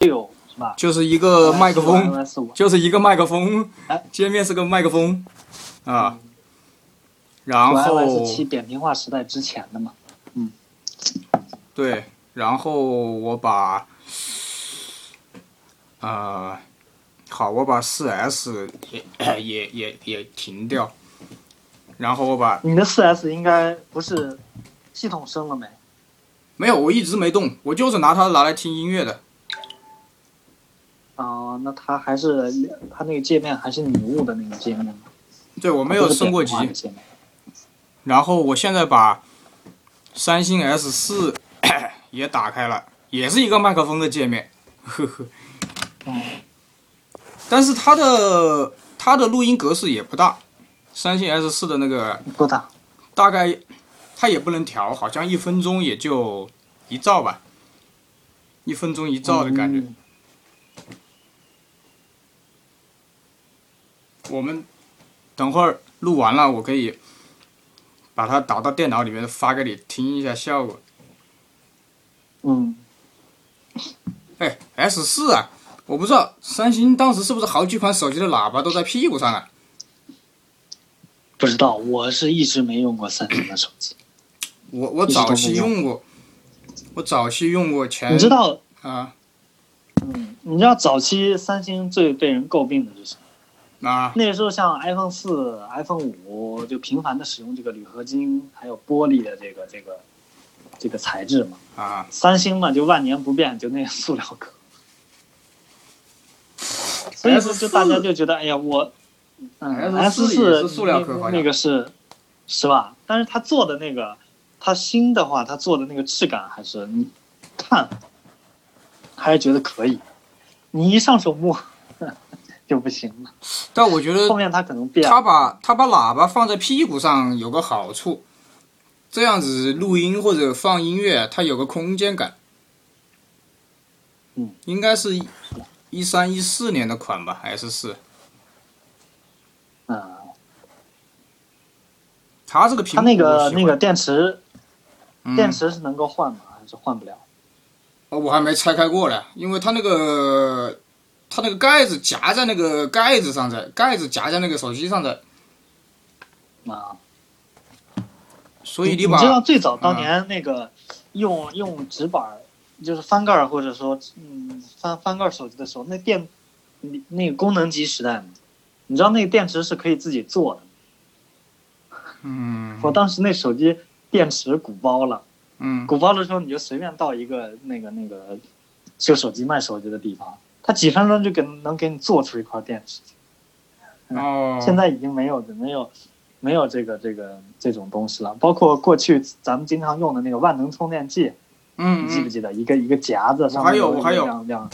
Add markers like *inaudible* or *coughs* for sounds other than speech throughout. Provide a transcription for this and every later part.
六是吧？就是一个麦克风，就是一个麦克风哎，界面是个麦克风啊，然后 iOS 七扁平化时代之前的嘛。嗯对，然后我把，呃，好，我把四 S 也也也也停掉，然后我把你的四 S 应该不是系统升了没？没有，我一直没动，我就是拿它拿来听音乐的。啊、那它还是它那个界面还是拟物的那个界面吗？对，我没有升过级然后我现在把三星 S 四 *coughs* 也打开了，也是一个麦克风的界面，呵呵。嗯，*laughs* 但是它的它的录音格式也不大，三星 S 四的那个不大。大概它也不能调，好像一分钟也就一兆吧，一分钟一兆的感觉。嗯我们等会儿录完了，我可以把它导到电脑里面发给你听一下效果。嗯，哎，S 四啊，我不知道三星当时是不是好几款手机的喇叭都在屁股上啊？不知道，我是一直没用过三星的手机。我我早期没用用过，我早期用过前你知道，啊嗯，你知道早期三星最被人诟病的是什么？啊那个时候像 iPhone 四、iPhone 五就频繁的使用这个铝合金还有玻璃的这个这个这个材质嘛。啊！三星嘛就万年不变，就那个塑料壳。所以说，就大家就觉得，哎呀，我，嗯，S 四是塑料壳那个是，是吧？但是他做的那个，他新的话，他做的那个质感还是你看，还是觉得可以。你一上手摸就不行了，但我觉得后面他可能变了。他把他把喇叭放在屁股上有个好处，这样子录音或者放音乐，它有个空间感。嗯，应该是一三一四年的款吧还是四。嗯，它这个屏幕它那个那个电池，嗯电池是能够换吗？还是换不了？哦我还没拆开过呢，因为它那个它那个盖子夹在那个盖子上的，盖子夹在那个手机上的，啊，所以你把知道最早当年那个用、用纸板儿，就是翻盖儿或者说嗯翻翻盖儿手机的时候，那电你那个功能机时代嘛，你知道那个电池是可以自己做的。嗯。我当时那手机电池鼓包了，嗯。鼓包的时候你就随便到一个那个那个修手机卖手机的地方，它几分钟就给能给你做出一块电池。哦，现在已经没有的没有没有这个这个这种东西了，包括过去咱们经常用的那个万能充电器，嗯嗯，你记不记得？一个一个夹子上面还有我还有。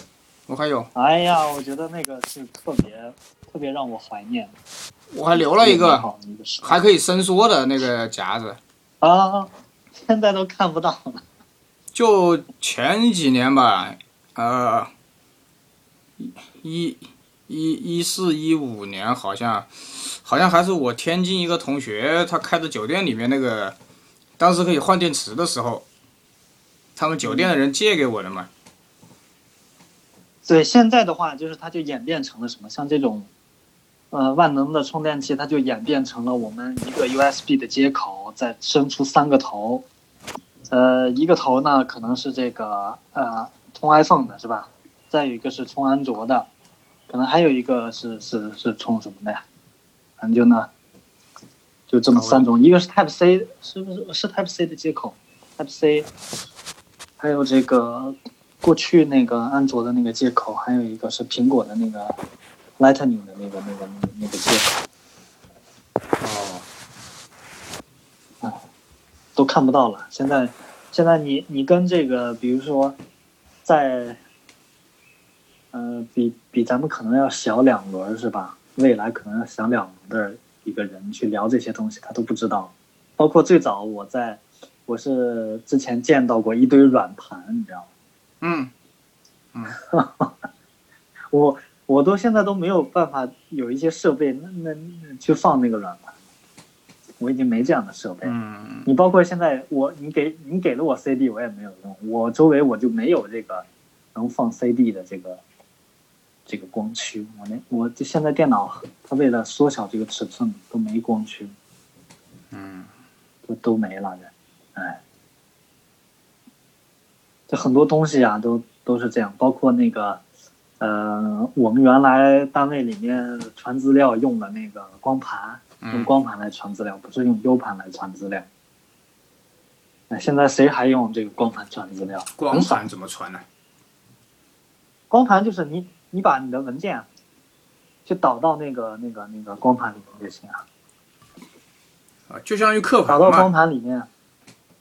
我还有哎呀，我觉得那个是特别特别让我怀念。我还留了一个，还可以伸缩的那个夹子。啊，现在都看不到了。就前几年吧，呃，一一一四一五年好像，好像还是我天津一个同学他开的酒店里面那个，当时可以换电池的时候，他们酒店的人借给我的嘛。对，现在的话就是它就演变成了什么？像这种，呃，万能的充电器，它就演变成了我们一个 USB 的接口，再伸出三个头，呃，一个头呢可能是这个呃充 iPhone 的是吧？再有一个是充安卓的，可能还有一个是是是充什么的呀？反正就呢，就这么三种，一个是 Type C，是不是是 Type C 的接口？Type C，还有这个过去那个安卓的那个接口，还有一个是苹果的那个 Lightning 的那个那个那个那个接口，哦，都看不到了。现在现在你你跟这个，比如说在，呃，比比咱们可能要小两轮是吧？未来可能要小两轮的一个人去聊这些东西，他都不知道。包括最早我在，我是之前见到过一堆软盘，你知道吗？嗯，*laughs* 我我都现在都没有办法有一些设备那那那去放那个软盘，我已经没这样的设备。嗯，你包括现在我你给你给了我 CD 我也没有用，我周围我就没有这个能放 CD 的这个这个光驱。我那我这现在电脑它为了缩小这个尺寸都没光驱，嗯，都都没了这，哎，这很多东西啊都都是这样，包括那个。呃，我们原来单位里面传资料用的那个光盘，用光盘来传资料，不是用 U 盘来传资料。那现在谁还用这个光盘传资料？光盘怎么传呢？光盘就是你你把你的文件，就导到那个那个那个光盘里面就行啊。啊，就像于刻盘导到光盘里面。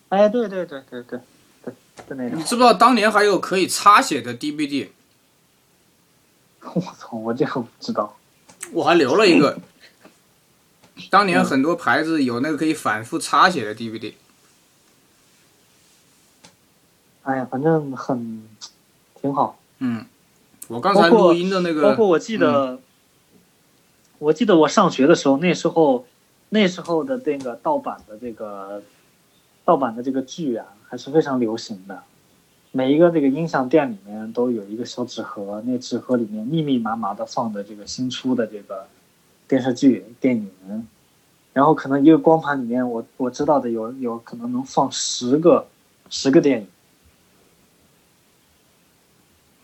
哎，对对对对对对，就那种。你知不知道当年还有可以擦写的 DVD？*laughs* 我操！我这个不知道，我还留了一个。当年很多牌子有那个可以反复擦写的 DVD。哎呀，反正很挺好。嗯，我刚才录音的那个，包括我记得，我记得我上学的时候，那时候那时候的那个盗版的这个盗版的这个剧啊，还是非常流行的。每一个这个音像店里面都有一个小纸盒，那纸盒里面密密麻麻的放的这个新出的这个电视剧、电影，然后可能一个光盘里面，我我知道的有有可能能放十个十个电影，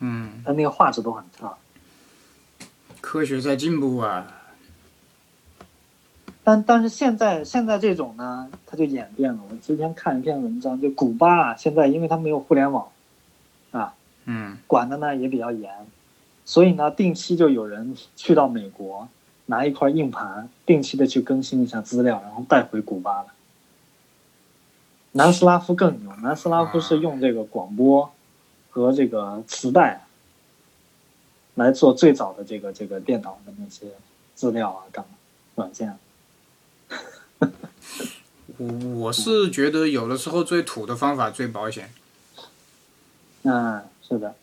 嗯，但那个画质都很差。科学在进步啊！但但是现在现在这种呢，它就演变了。我之前看一篇文章，就古巴啊现在因为它没有互联网。啊，嗯，管的呢也比较严，所以呢，定期就有人去到美国拿一块硬盘，定期的去更新一下资料，然后带回古巴了。南斯拉夫更牛，南斯拉夫是用这个广播和这个磁带来做最早的这个这个电脑的那些资料啊，干嘛软件。我我是觉得有的时候最土的方法最保险。嗯，*laughs* 是的。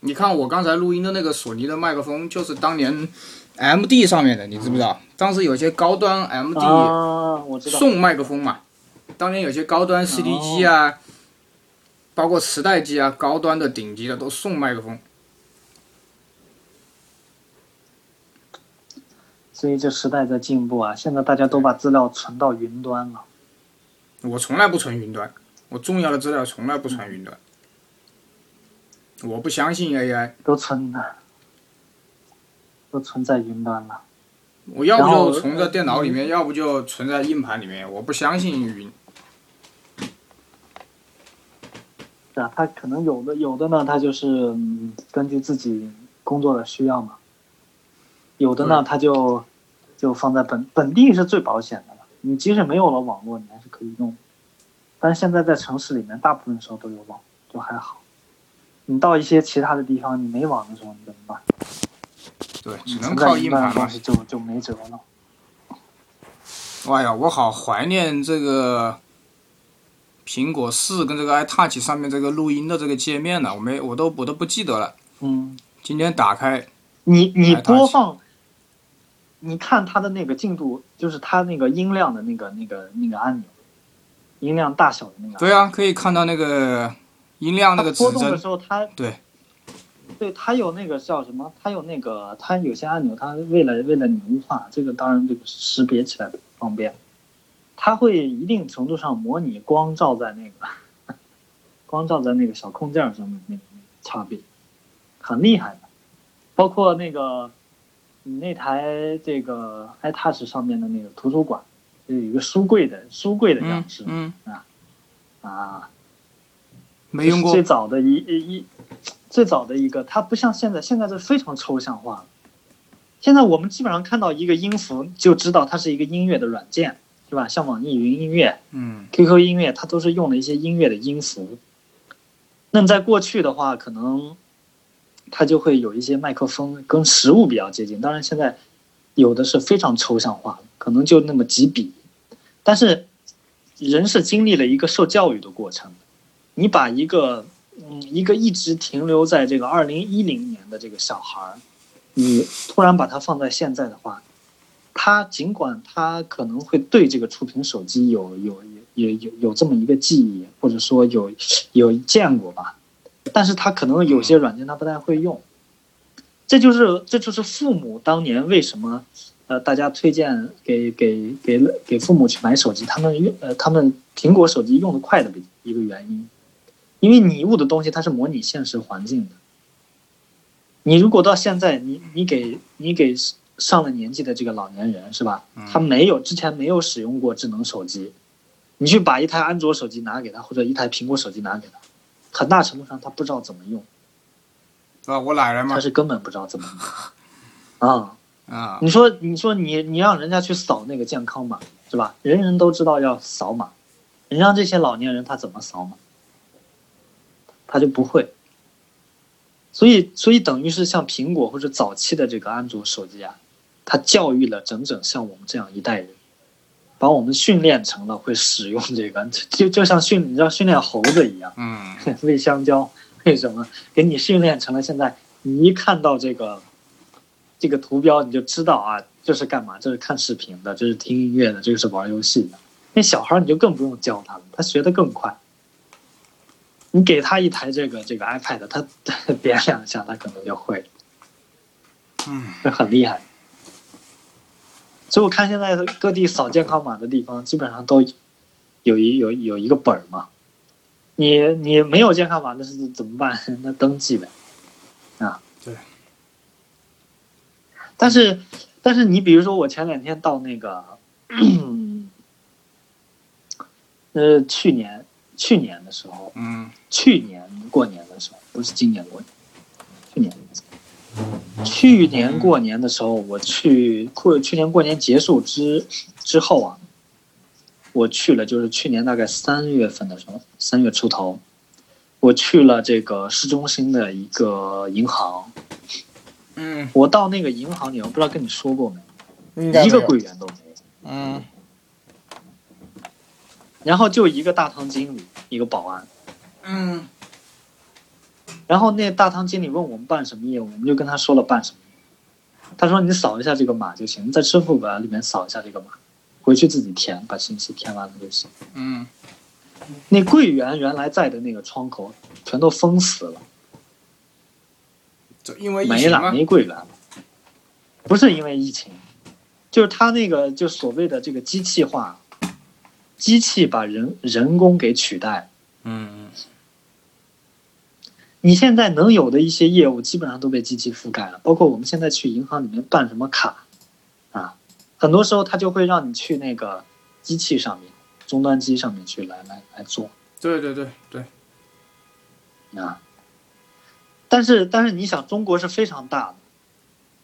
你看我刚才录音的那个索尼的麦克风，就是当年 M D 上面的，你知不知道？当时有些高端 M D 送麦克风嘛。当年有些高端 C D 机啊，包括磁带机啊，高端的顶级的都送麦克风。所以这时代在进步啊！现在大家都把资料存到云端了。我从来不存云端，我重要的资料从来不存云端。我不相信 AI，都存的，都存在云端了。我要不就存在电脑里面，要不就存在硬盘里面。我不相信云。是啊，他可能有的有的呢，他就是根据自己工作的需要嘛。有的呢，他就就放在本本地是最保险的了。你即使没有了网络，你还是可以用。但是现在在城市里面，大部分时候都有网，就还好。你到一些其他的地方，你没网的时候，你怎么办？对，只能靠硬盘了，就就没辙了。哎呀，我好怀念这个苹果四跟这个 iTouch 上面这个录音的这个界面呢，我没，我都我都不记得了。嗯。今天打开。你你播放，你看它的那个进度，就是它那个音量的那个那个那个按钮，音量大小的那个。对啊，可以看到那个。音量那个波动的时候，它对，对它有那个叫什么？它有那个，它有些按钮，它为了为了优化，这个当然这个识别起来方便，它会一定程度上模拟光照在那个光照在那个小空件上面那个差别，很厉害的。包括那个你那台这个 iTouch 上面的那个图书馆，有一个书柜的书柜的样式，嗯啊啊。没用过最早的一一最早的一个，它不像现在，现在是非常抽象化了现在我们基本上看到一个音符，就知道它是一个音乐的软件，是吧？像网易云音乐、嗯，QQ 音乐，它都是用了一些音乐的音符。那么在过去的话，可能它就会有一些麦克风跟实物比较接近。当然，现在有的是非常抽象化的，可能就那么几笔。但是人是经历了一个受教育的过程。你把一个，嗯，一个一直停留在这个二零一零年的这个小孩儿，你突然把他放在现在的话，他尽管他可能会对这个触屏手机有有有有有这么一个记忆，或者说有有见过吧，但是他可能有些软件他不太会用。这就是这就是父母当年为什么，呃，大家推荐给给给给父母去买手机，他们用呃他们苹果手机用的快的一个原因，因为你物的东西它是模拟现实环境的。你如果到现在，你你给你给上了年纪的这个老年人是吧？他没有之前没有使用过智能手机，你去把一台安卓手机拿给他，或者一台苹果手机拿给他，很大程度上他不知道怎么用。啊，我懒人吗？他是根本不知道怎么用。啊 *laughs* 啊！你说你说你你让人家去扫那个健康码是吧？人人都知道要扫码，你让这些老年人他怎么扫码？他就不会。所以，所以等于是像苹果或者早期的这个安卓手机啊，它教育了整整像我们这样一代人，把我们训练成了会使用这个，就就像训你知道训练猴子一样，嗯，*laughs* 喂香蕉，为什么给你训练成了现在你一看到这个这个图标你就知道啊，这是干嘛？这是看视频的，这是听音乐的，这个是玩游戏的。那小孩你就更不用教他了，他学的更快。你给他一台这个这个 iPad，他点两下，他可能就会，嗯，这很厉害。所以我看现在各地扫健康码的地方，基本上都有一有有一个本儿嘛。你你没有健康码，那是怎么办？*laughs* 那登记呗，啊，对。但是但是你比如说，我前两天到那个，呃，去年。去年的时候，嗯，去年过年的时候，不是今年过年，去年，去年过年的时候，我去过去年过年结束之之后啊，我去了，就是去年大概三月份的时候，三月出头，我去了这个市中心的一个银行，嗯，我到那个银行里，我不知道跟你说过没，一个柜员都没有，嗯。然后就一个大堂经理，一个保安，嗯，然后那大堂经理问我们办什么业务，我们就跟他说了办什么。他说你扫一下这个码就行，在支付宝里面扫一下这个码，回去自己填，把信息填完了就行。嗯，那柜员原来在的那个窗口全都封死了，就因为没了，没柜员了。不是因为疫情，就是他那个就所谓的这个机器化。机器把人人工给取代，嗯，你现在能有的一些业务基本上都被机器覆盖了，包括我们现在去银行里面办什么卡，啊，很多时候他就会让你去那个机器上面，终端机上面去来来来做。对对对对，啊，但是但是你想，中国是非常大的，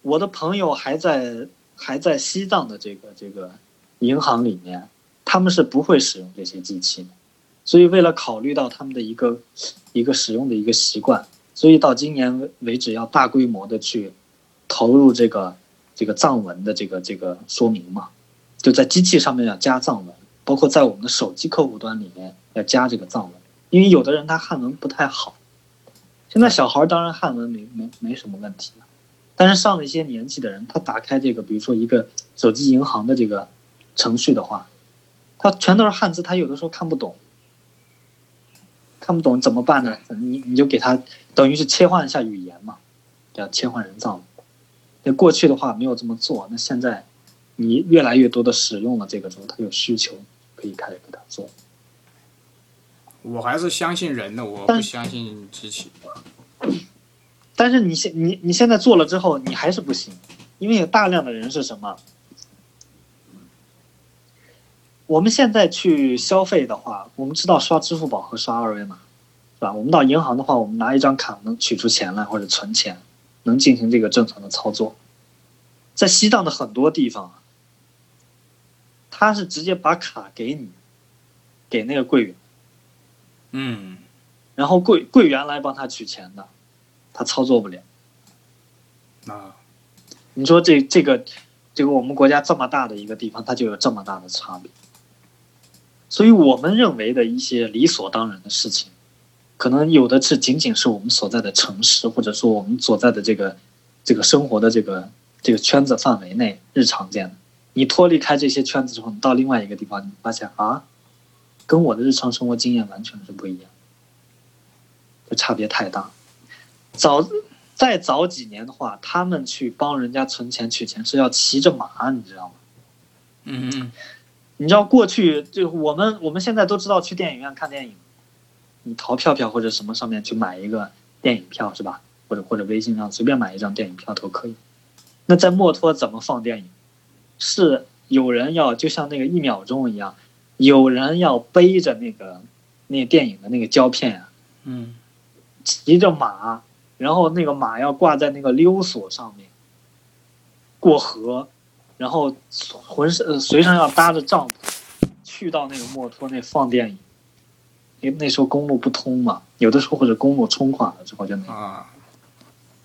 我的朋友还在还在西藏的这个这个银行里面。他们是不会使用这些机器的，所以为了考虑到他们的一个一个使用的一个习惯，所以到今年为止要大规模的去投入这个这个藏文的这个这个说明嘛，就在机器上面要加藏文，包括在我们的手机客户端里面要加这个藏文，因为有的人他汉文不太好，现在小孩当然汉文没没没什么问题，但是上了一些年纪的人，他打开这个比如说一个手机银行的这个程序的话。它全都是汉字，他有的时候看不懂，看不懂怎么办呢？你你就给他等于是切换一下语言嘛，叫切换人造。那过去的话没有这么做，那现在你越来越多的使用了这个之后，他有需求可以开始给他做。我还是相信人的，我不相信机器。但是你现你你现在做了之后，你还是不行，因为有大量的人是什么？我们现在去消费的话，我们知道刷支付宝和刷二维码，是吧？我们到银行的话，我们拿一张卡能取出钱来或者存钱，能进行这个正常的操作。在西藏的很多地方，他是直接把卡给你，给那个柜员，嗯，然后柜柜员来帮他取钱的，他操作不了。啊，你说这这个这个我们国家这么大的一个地方，它就有这么大的差别。所以我们认为的一些理所当然的事情，可能有的是仅仅是我们所在的城市，或者说我们所在的这个这个生活的这个这个圈子范围内日常见的。你脱离开这些圈子之后，你到另外一个地方，你发现啊，跟我的日常生活经验完全是不一样。就差别太大。早再早几年的话，他们去帮人家存钱取钱是要骑着马，你知道吗？嗯嗯你知道过去就我们我们现在都知道去电影院看电影，你淘票票或者什么上面去买一个电影票是吧？或者或者微信上随便买一张电影票都可以。那在墨脱怎么放电影？是有人要就像那个一秒钟一样，有人要背着那个那电影的那个胶片啊，嗯骑着马，然后那个马要挂在那个溜索上面过河，然后浑身呃随身要搭着帐篷，去到那个墨脱那放电影。因为那时候公路不通嘛，有的时候或者公路冲垮了之后就那啊，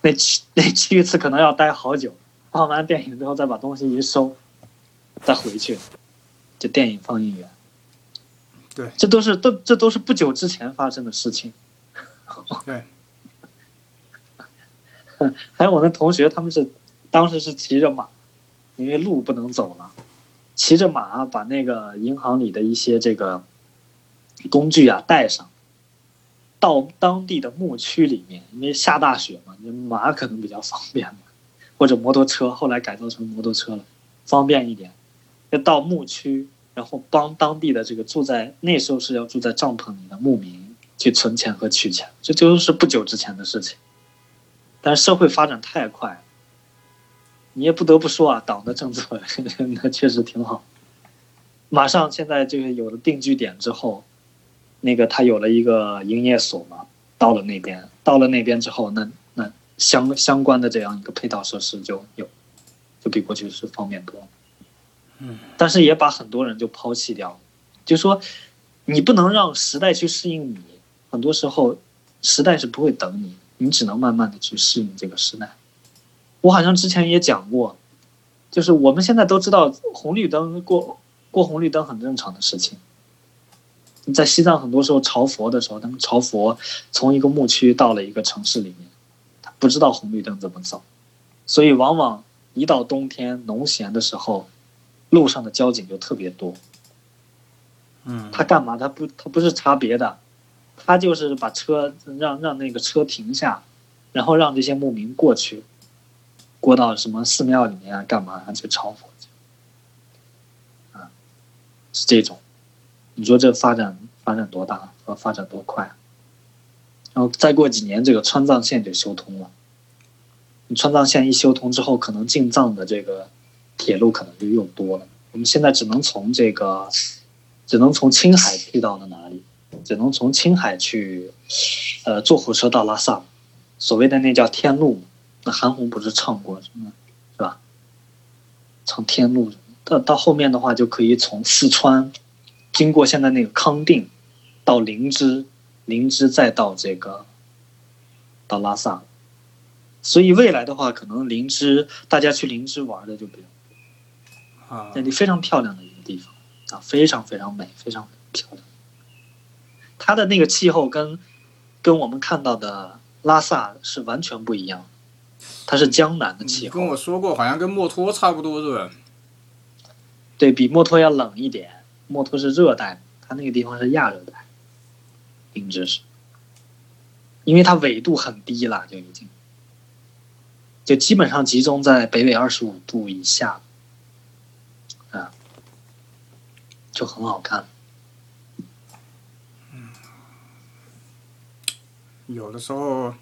那去那去一次可能要待好久，放完电影之后再把东西一收，再回去，就电影放映员。对这都是都这都是不久之前发生的事情。对，*laughs* 还有我那同学，他们是当时是骑着马，因为路不能走了，骑着马把那个银行里的一些这个工具啊带上，到当地的牧区里面，因为下大雪嘛，你马可能比较方便嘛，或者摩托车，后来改造成摩托车了，方便一点。要到牧区，然后帮当地的这个住在那时候是要住在帐篷里的牧民去存钱和取钱，这就是不久之前的事情。但是社会发展太快，你也不得不说啊，党的政策 *laughs* 那确实挺好。马上现在就是有了定居点之后，那个他有了一个营业所嘛，到了那边，到了那边之后，那那相相关的这样一个配套设施就有，就比过去是方便多了。嗯，但是也把很多人就抛弃掉了，就说你不能让时代去适应你，很多时候时代是不会等你，你只能慢慢的去适应这个时代。我好像之前也讲过，就是我们现在都知道红绿灯过过红绿灯很正常的事情。在西藏很多时候朝佛的时候，他们朝佛从一个牧区到了一个城市里面，他不知道红绿灯怎么走，所以往往一到冬天农闲的时候，路上的交警就特别多。嗯，他干嘛？他不，他不是查别的，他就是把车让让那个车停下，然后让这些牧民过去，过到什么寺庙里面啊，干嘛啊去朝佛去，啊，是这种。你说这发展发展多大和发展多快？然后再过几年，这个川藏线就修通了。你川藏线一修通之后，可能进藏的这个铁路可能就又多了。我们现在只能从这个，只能从青海去到了哪里？只能从青海去，呃，坐火车到拉萨，所谓的那叫天路。那韩红不是唱过什么，是吧？唱天路，到到后面的话就可以从四川，经过现在那个康定，到林芝，林芝再到这个，到拉萨。所以未来的话，可能林芝大家去林芝玩的就比较啊那，里非常漂亮的一个地方啊，非常非常美，非常漂亮。它的那个气候跟跟我们看到的拉萨是完全不一样的，它是江南的气候跟我，说过，好像跟墨脱差不多是吧？对比墨脱要冷一点。墨脱是热带，它那个地方是亚热带，林芝是，因为它纬度很低了，就已经，就基本上集中在北纬二十五度以下，啊，就很好看。有的时候，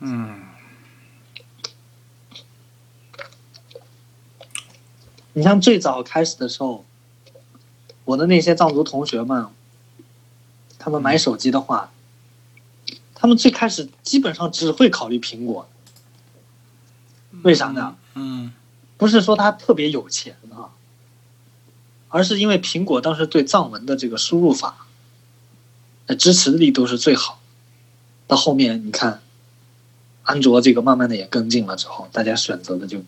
嗯，你像最早开始的时候，我的那些藏族同学们，他们买手机的话，他们最开始基本上只会考虑苹果，为啥呢？嗯不是说他特别有钱啊，而是因为苹果当时对藏文的这个输入法，呃，支持力度是最好。到后面你看，安卓这个慢慢的也跟进了之后，大家选择的就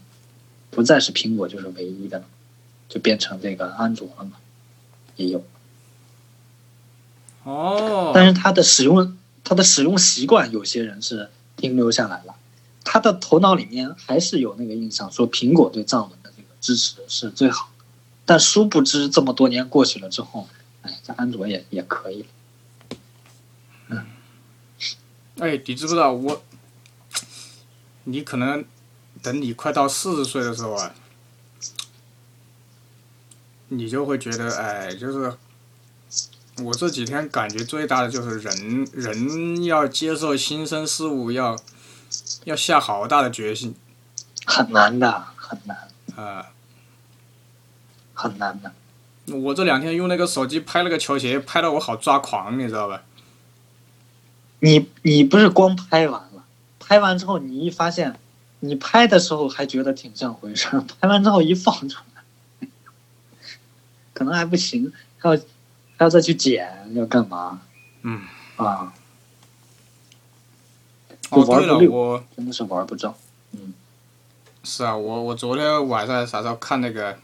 不再是苹果就是唯一的了，就变成这个安卓了嘛，也有。哦，但是它的使用，它的使用习惯，有些人是停留下来了，他的头脑里面还是有那个印象，说苹果对藏文的这个支持是最好的。但殊不知，这么多年过去了之后，哎，这安卓也也可以了。嗯，哎，你知不知道我？你可能等你快到四十岁的时候啊，你就会觉得，哎，就是我这几天感觉最大的就是人人要接受新生事物，要要下好大的决心很难的，很难，啊、很难的。我这两天用那个手机拍了个球鞋，拍的我好抓狂，你知道吧？你你不是光拍完了，拍完之后你一发现，你拍的时候还觉得挺像回事儿，拍完之后一放出来，可能还不行，还要还要再去剪，要干嘛嗯，啊？哦，对了，玩不溜我真的是玩不着。是啊，我我昨天晚上啥时候看那个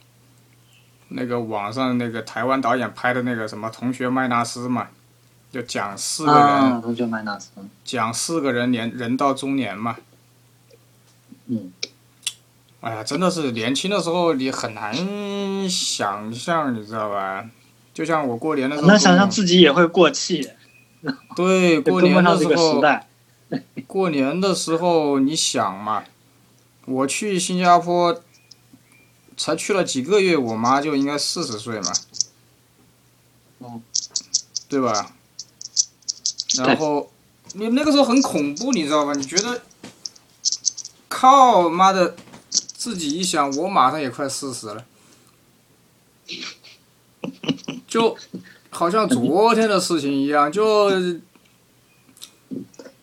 那个网上那个台湾导演拍的那个什么《同学麦纳斯》嘛，就讲四个人、啊，同学麦纳斯，讲四个人年人到中年嘛。嗯，哎呀，真的是年轻的时候你很难想象，你知道吧？就像我过年的时候，能想象自己也会过气，对过 *laughs* 年的时时候，*laughs* 过年的时候你想嘛，我去新加坡才去了几个月，我妈就应该四十岁嘛，嗯，对吧？然后你那个时候很恐怖，你知道吧？你觉得靠妈的，自己一想，我马上也快四十了，就好像昨天的事情一样，就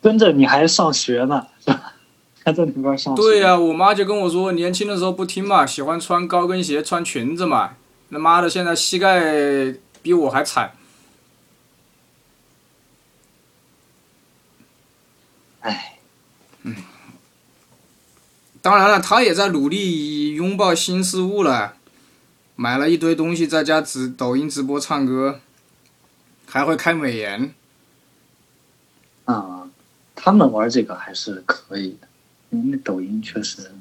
跟着你还上学呢，*laughs* 还在那边上学。对呀、我妈就跟我说，年轻的时候不听嘛，喜欢穿高跟鞋、穿裙子嘛。他妈的，现在膝盖比我还惨。哎，当然了，他也在努力拥抱新事物了，买了一堆东西，在家直抖音直播唱歌，还会开美颜。啊、他们玩这个还是可以的，因为抖音确实，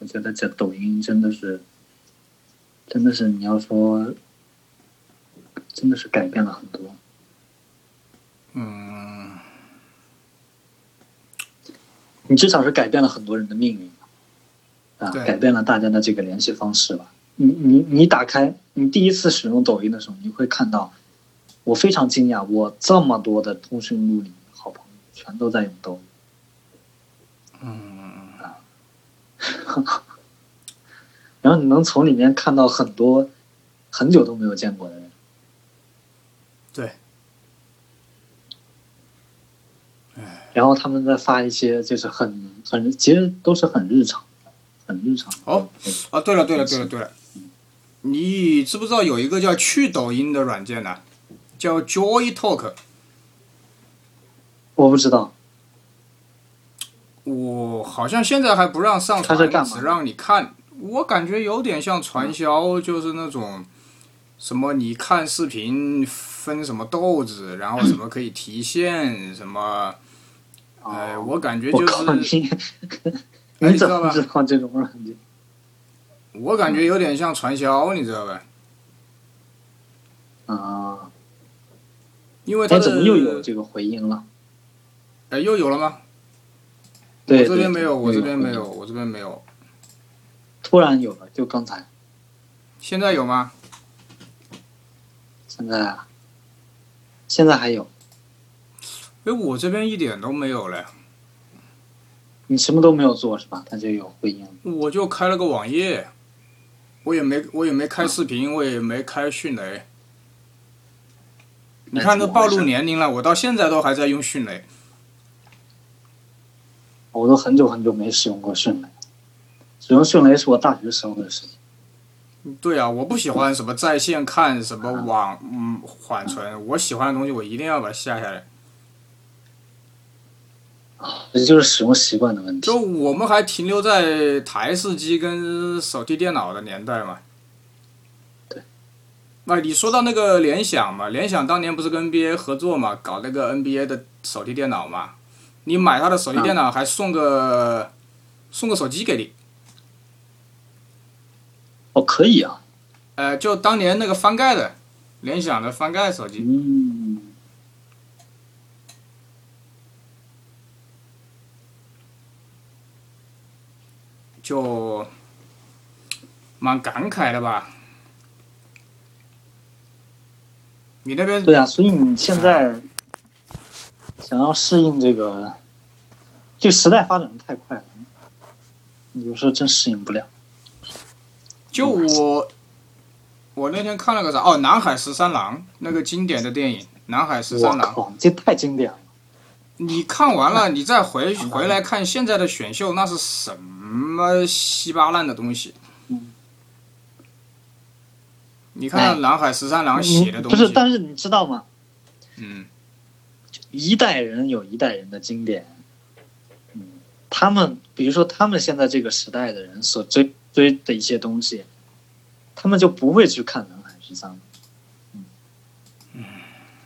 我觉得这抖音真的是，真的是你要说，真的是改变了很多。嗯，你至少是改变了很多人的命运，改变了大家的这个联系方式吧。你你你打开，你第一次使用抖音的时候，你会看到，我非常惊讶，我这么多的通讯录里好朋友全都在用抖音。嗯，*laughs* 然后你能从里面看到很多很久都没有见过的人。对。然后他们在发一些就是很很其实都是很日常的，很日常。的。哦啊，对了对了对了对了，你知不知道有一个叫去抖音的软件呢、叫 Joy Talk。我不知道，我好像现在还不让上传，只让你看。我感觉有点像传销，就是那种什么你看视频分什么豆子，然后什么可以提现，什么，呃，哦。我感觉就是，，*laughs* 你知道吧么知道这种软件？我感觉有点像传销，你知道呗？啊，因为他怎么又有这个回音了？哎又有了吗？对，我这边没有，我这边没。有，我这边没有。突然有了，就刚才，现在有吗？现在啊，现在还有。哎，我这边一点都没有了，你什么都没有做是吧？它就有回音。我就开了个网页，我也没我也没开视频，我也没开迅雷。你看，都暴露年龄了，我到现在都还在用迅雷。我都很久很久没使用过迅雷，使用迅雷是我大学时候的事情。对啊，我不喜欢什么在线看什么网嗯缓存，我喜欢的东西我一定要把它下下来。这就是使用习惯的问题就。我们还停留在台式机跟手提电脑的年代嘛。对。那，你说到那个联想嘛，联想当年不是跟 NBA 合作嘛，搞那个 NBA 的手提电脑嘛？你买他的手提电脑还送个、送个手机给你。哦，可以啊。呃，就当年那个翻盖的，联想的翻盖手机。嗯，就蛮感慨的吧。你那边对啊，所以你现在想要适应这个，这个时代发展的太快了，有时候真适应不了。就我，我那天看了个啥？哦，《南海十三郎》那个经典的电影《南海十三郎》，靠，这太经典了。你看完了，你再回回来看现在的选秀，那是什么稀巴烂的东西？嗯你看看《南海十三郎》写的东西，嗯不是，但是你知道吗？嗯，一代人有一代人的经典，嗯，他们比如说他们现在这个时代的人所追追的一些东西，他们就不会去看《南海十三》。嗯，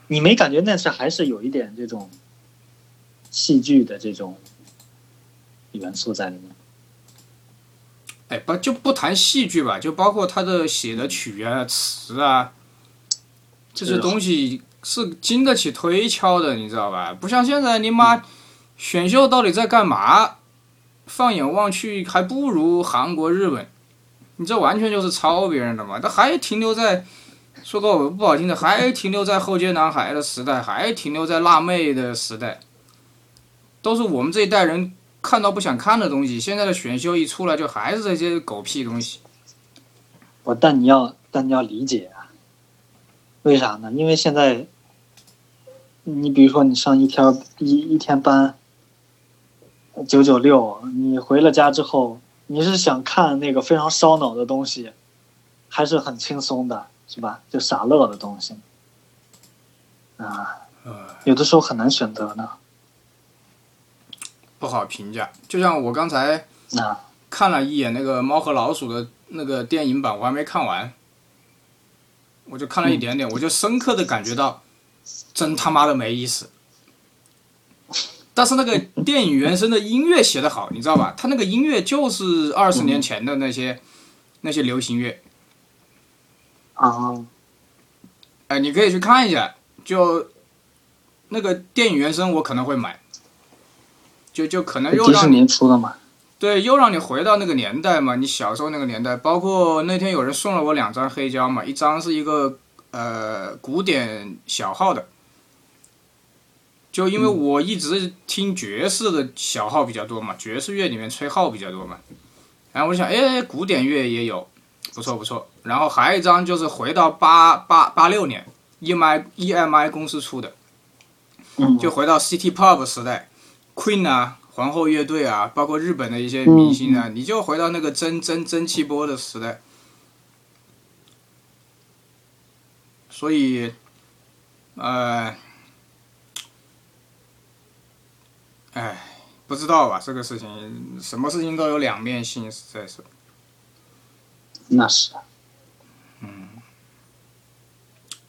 你没感觉那是还是有一点这种戏剧的这种元素在里面？哎，不就不谈戏剧吧，就包括他的写的曲啊、词啊，这些东西是经得起推敲的，你知道吧？不像现在你妈选秀到底在干嘛？放眼望去，还不如韩国、日本，你这完全就是抄别人的嘛！他还停留在说个不好听的，还停留在后街男孩的时代，还停留在辣妹的时代，都是我们这一代人看到不想看的东西。现在的选秀一出来，就还是这些狗屁东西。我但你要但你要理解啊，为啥呢？因为现在，你比如说你上一天一一天班，九九六，你回了家之后，你是想看那个非常烧脑的东西，还是很轻松的，是吧？就傻乐的东西，啊，有的时候很难选择呢。不好评价。就像我刚才啊，看了一眼那个《猫和老鼠》的那个电影版，我还没看完，我就看了一点点，我就深刻的感觉到，真他妈的没意思。但是那个电影原声的音乐写得好，你知道吧？他那个音乐就是二十年前的那些、那些流行乐，啊，哎，你可以去看一下，就那个电影原声我可能会买，就就可能又迪士让你尼出的嘛，对，又让你回到那个年代嘛，你小时候那个年代，包括那天有人送了我两张黑胶嘛，一张是一个呃古典小号的，就因为我一直听爵士的小号比较多嘛，爵士乐里面吹号比较多嘛，然后我就想，哎，古典乐也有，不错不错，然后还有一张就是回到八八八六年，EMI EMI 公司出的，嗯，就回到 City Pop 时代，Queen 啊，皇后乐队啊，包括日本的一些明星啊，你就回到那个蒸蒸蒸汽波的时代。所以，呃，哎，不知道吧？这个事情，什么事情都有两面性，实在是。那是，嗯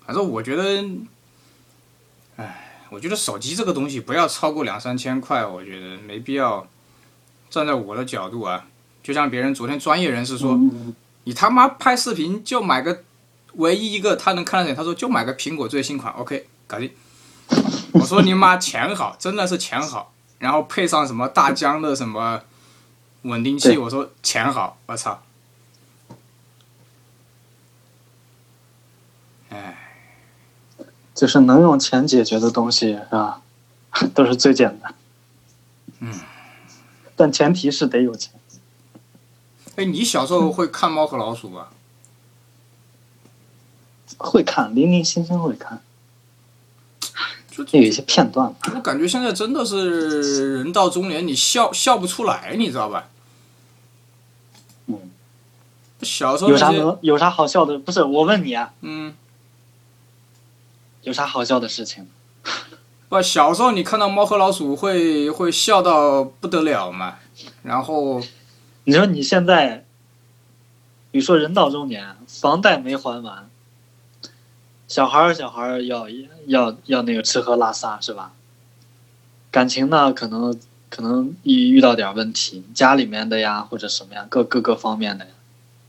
反正我觉得，哎，我觉得手机这个东西不要超过两三千块，我觉得没必要。站在我的角度啊，就像别人昨天专业人士说，嗯你他妈拍视频就买个唯一一个他能看得见，他说就买个苹果最新款，OK，搞定。我说你妈钱好，真的是钱好，然后配上什么大疆的什么稳定器，我说钱好，我操。就是能用钱解决的东西，是吧？*laughs* 都是最简单。嗯，但前提是得有钱。哎，你小时候会看《猫和老鼠》吧？会看，零零星星会看，就有一些片段。我感觉现在真的是人到中年，你笑笑不出来，你知道吧？嗯，小时候有啥，能有啥好笑的？不是我问你啊，嗯，有啥好笑的事情？*laughs* 不，小时候你看到猫和老鼠会会笑到不得了嘛？然后，你说你现在，比如说人到中年，房贷没还完，小孩儿小孩儿要要要那个吃喝拉撒是吧？感情呢，可能可能遇遇到点问题，家里面的呀或者什么呀，各各个方面的呀，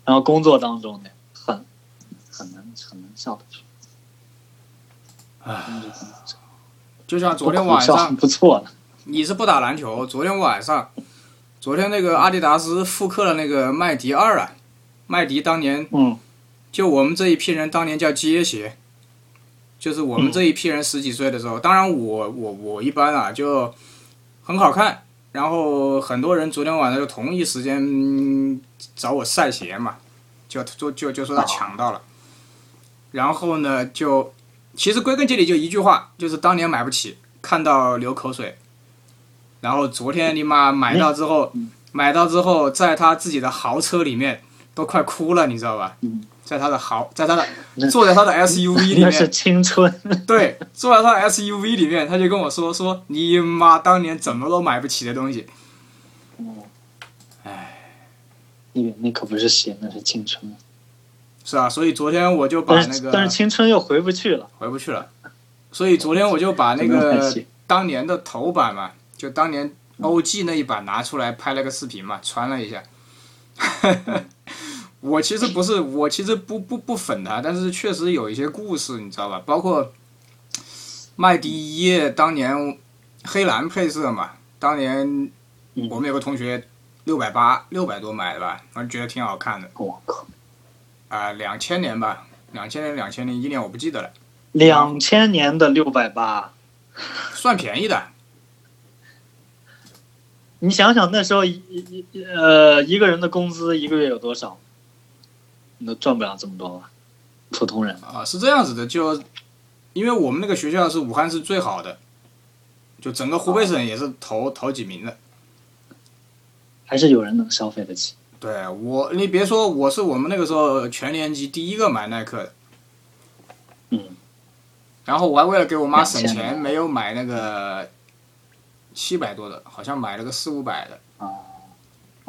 然后工作当中的很很难很难笑得出。唉就像昨天晚上，不错。了，你是不打篮球，昨天晚上昨天那个阿迪达斯复刻了那个麦迪二啊，麦迪当年嗯。就我们这一批人当年叫街鞋，就是我们这一批人十几岁的时候，当然我我我一般啊就很好看，然后很多人昨天晚上就同一时间嗯找我晒鞋嘛，就就就就说他抢到了，然后呢就其实归根结底就一句话，就是当年买不起，看到流口水，然后昨天你妈买到之后，买到之后在他自己的豪车里面都快哭了，你知道吧？嗯。在他的豪，在他的坐在他的 SUV 里那是面，青春。*laughs* 对，坐在他的 SUV 里面，他就跟我说说你妈当年怎么都买不起的东西，那个那可不是鞋，那是青春。是啊，所以昨天我就把那个但是青春又回不去了。回不去了，所以昨天我就把那个当年的头版嘛，就当年 OG 那一版拿出来拍了个视频嘛，传了一下。*laughs* 我其实不是，我其实不不不粉他，但是确实有一些故事，你知道吧？包括麦迪一当年黑蓝配色嘛，当年嗯我们有个同学六百八六百多买的吧，反正觉得挺好看的我靠，啊，两千年吧，两千年两千零一年我不记得了，两千年的六百八，*laughs* 算便宜的。你想想那时候一一一呃一个人的工资一个月有多少？你都赚不了这么多吧？普通人。啊，是这样子的，就因为我们那个学校是武汉市最好的，就整个湖北省也是头头几名的。还是有人能消费得起。对我，你别说我是我们那个时候全年级第一个买耐克的，嗯，然后我还为了给我妈省钱，没有买那个七百多的，好像买了个四五百的。啊，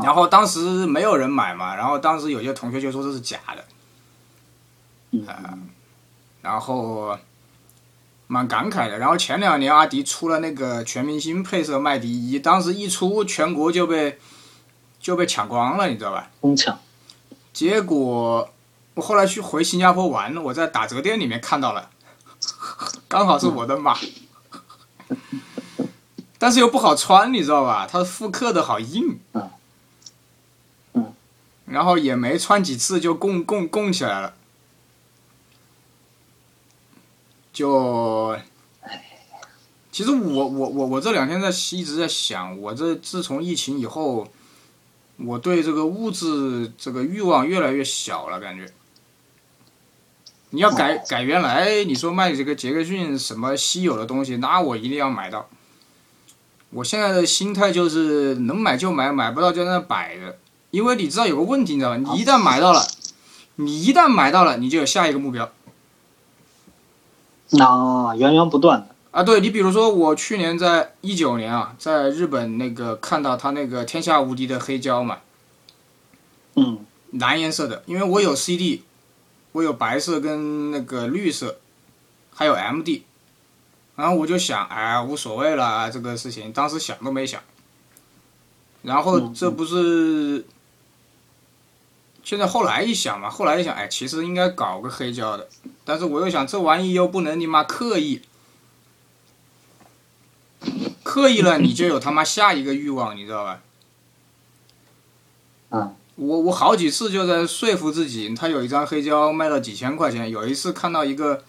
然后当时没有人买嘛，然后当时有些同学就说这是假的，嗯，然后蛮感慨的。然后前两年阿迪出了那个全明星配色麦迪一，当时一出全国就被就被抢光了，你知道吧？疯抢。结果我后来去回新加坡玩，我在打折店里面看到了，*laughs* 刚好是我的码，但是又不好穿，你知道吧？它复刻的好硬，嗯嗯然后也没穿几次就供供供起来了，就，其实我我我我这两天在一直在想，我这自从疫情以后，我对这个物质这个欲望越来越小了，感觉。你要改改原来你说卖这个杰克逊什么稀有的东西，那我一定要买到。我现在的心态就是能买就买，买不到就在那摆着。因为你知道有个问题，你知道吧？你一旦买到了，你一旦买到了，你就有下一个目标那源源不断的。啊。对你比如说，我去年在一九年啊，在日本那个看到他那个天下无敌的黑胶嘛，嗯蓝颜色的，因为我有 CD，我有白色跟那个绿色，还有 MD，然后我就想，哎，无所谓了，这个事情当时想都没想。然后嗯这不是，现在后来一想嘛，后来一想，哎，其实应该搞个黑胶的，但是我又想，这玩意又不能你妈刻意，刻意了你就有他妈下一个欲望，你知道吧？嗯。我我好几次就在说服自己，他有一张黑胶卖到几千块钱，有一次看到一个，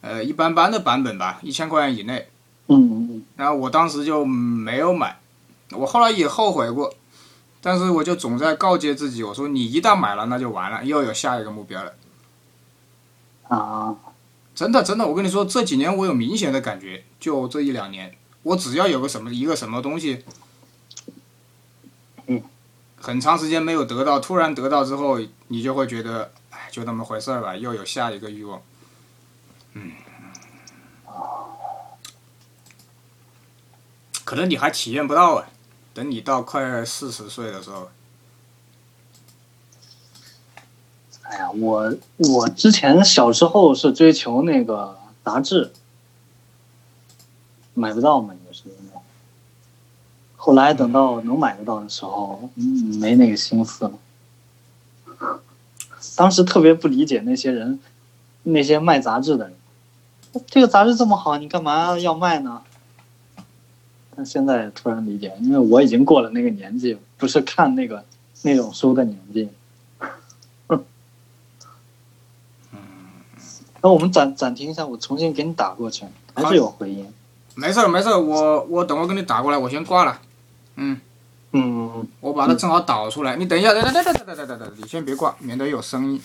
呃一般般的版本吧，一千块钱以内，嗯嗯然后我当时就没有买，我后来也后悔过，但是我就总在告诫自己，我说你一旦买了那就完了，又有下一个目标了。嗯啊，真的真的，我跟你说，这几年我有明显的感觉，就这一两年，我只要有个什么一个什么东西，嗯，很长时间没有得到，突然得到之后，你就会觉得，哎，就那么回事儿吧，又有下一个欲望，嗯，可能你还体验不到啊，等你到快四十岁的时候，哎呀，我我之前小时候是追求那个杂志，买不到嘛，也是。后来等到能买得到的时候，嗯，没那个心思了。当时特别不理解那些人，那些卖杂志的人，这个杂志这么好，你干嘛要卖呢？但现在突然理解，因为我已经过了那个年纪，不是看那个那种书的年纪。*laughs* 那我们暂暂停一下，我重新给你打过去，还是有回音。没事没事，我我等会给你打过来，我先挂了。嗯，我把它正好导出来，你等一下，等等等等等等等等，你先别挂，免得有声音。